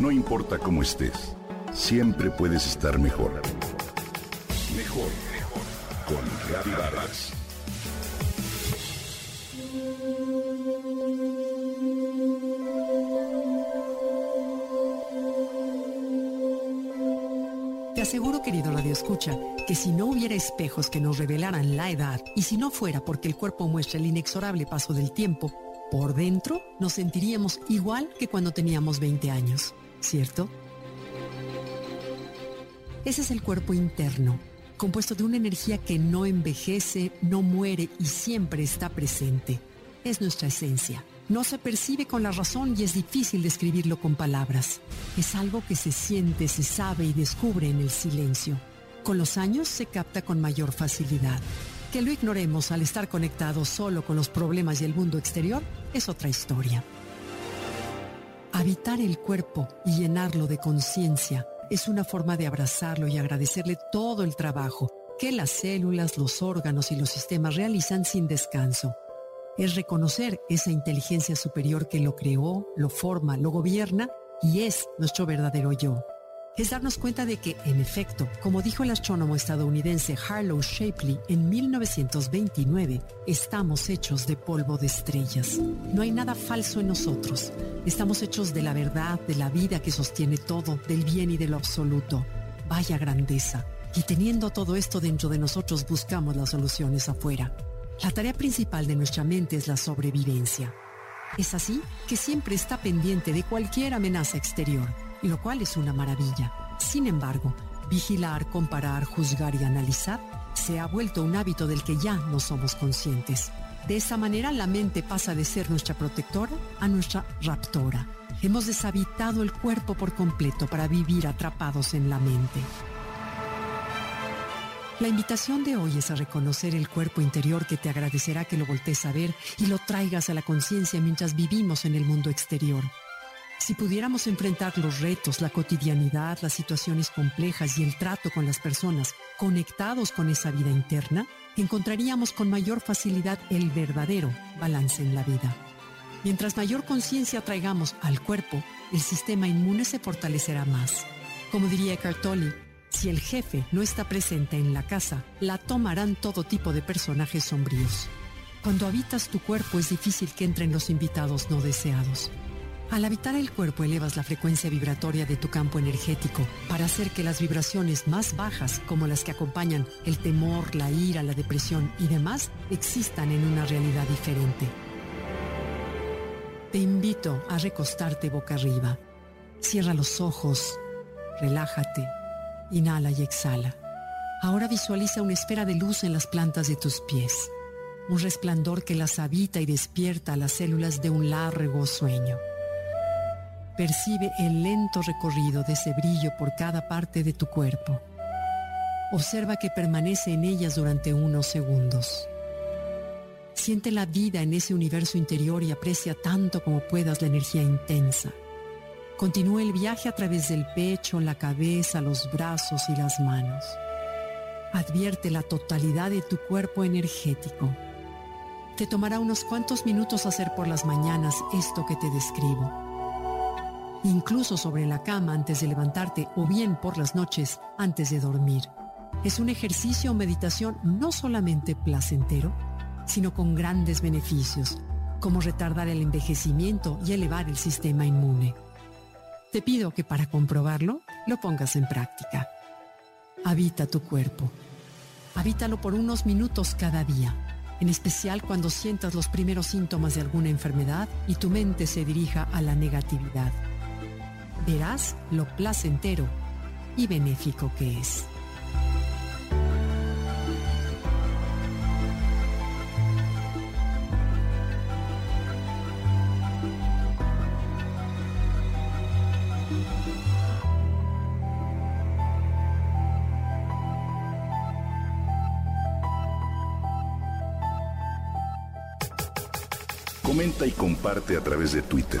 No importa cómo estés, siempre puedes estar mejor. Mejor, mejor. Con Reavivadas. Te aseguro, querido Radio Escucha, que si no hubiera espejos que nos revelaran la edad y si no fuera porque el cuerpo muestra el inexorable paso del tiempo, por dentro nos sentiríamos igual que cuando teníamos 20 años, ¿cierto? Ese es el cuerpo interno, compuesto de una energía que no envejece, no muere y siempre está presente. Es nuestra esencia. No se percibe con la razón y es difícil describirlo con palabras. Es algo que se siente, se sabe y descubre en el silencio. Con los años se capta con mayor facilidad. Que lo ignoremos al estar conectados solo con los problemas y el mundo exterior es otra historia. Habitar el cuerpo y llenarlo de conciencia es una forma de abrazarlo y agradecerle todo el trabajo que las células, los órganos y los sistemas realizan sin descanso. Es reconocer esa inteligencia superior que lo creó, lo forma, lo gobierna y es nuestro verdadero yo es darnos cuenta de que, en efecto, como dijo el astrónomo estadounidense Harlow Shapley en 1929, estamos hechos de polvo de estrellas. No hay nada falso en nosotros. Estamos hechos de la verdad, de la vida que sostiene todo, del bien y de lo absoluto. Vaya grandeza. Y teniendo todo esto dentro de nosotros buscamos las soluciones afuera. La tarea principal de nuestra mente es la sobrevivencia. Es así que siempre está pendiente de cualquier amenaza exterior lo cual es una maravilla. Sin embargo, vigilar, comparar, juzgar y analizar se ha vuelto un hábito del que ya no somos conscientes. De esa manera la mente pasa de ser nuestra protectora a nuestra raptora. Hemos deshabitado el cuerpo por completo para vivir atrapados en la mente. La invitación de hoy es a reconocer el cuerpo interior que te agradecerá que lo voltees a ver y lo traigas a la conciencia mientras vivimos en el mundo exterior. Si pudiéramos enfrentar los retos, la cotidianidad, las situaciones complejas y el trato con las personas conectados con esa vida interna, encontraríamos con mayor facilidad el verdadero balance en la vida. Mientras mayor conciencia traigamos al cuerpo, el sistema inmune se fortalecerá más. Como diría Eckhart Tolle, si el jefe no está presente en la casa, la tomarán todo tipo de personajes sombríos. Cuando habitas tu cuerpo es difícil que entren los invitados no deseados. Al habitar el cuerpo elevas la frecuencia vibratoria de tu campo energético para hacer que las vibraciones más bajas, como las que acompañan el temor, la ira, la depresión y demás, existan en una realidad diferente. Te invito a recostarte boca arriba. Cierra los ojos, relájate, inhala y exhala. Ahora visualiza una esfera de luz en las plantas de tus pies, un resplandor que las habita y despierta a las células de un largo sueño. Percibe el lento recorrido de ese brillo por cada parte de tu cuerpo. Observa que permanece en ellas durante unos segundos. Siente la vida en ese universo interior y aprecia tanto como puedas la energía intensa. Continúa el viaje a través del pecho, la cabeza, los brazos y las manos. Advierte la totalidad de tu cuerpo energético. Te tomará unos cuantos minutos hacer por las mañanas esto que te describo incluso sobre la cama antes de levantarte o bien por las noches antes de dormir. Es un ejercicio o meditación no solamente placentero, sino con grandes beneficios, como retardar el envejecimiento y elevar el sistema inmune. Te pido que para comprobarlo lo pongas en práctica. Habita tu cuerpo. Habítalo por unos minutos cada día, en especial cuando sientas los primeros síntomas de alguna enfermedad y tu mente se dirija a la negatividad verás lo placentero y benéfico que es. Comenta y comparte a través de Twitter.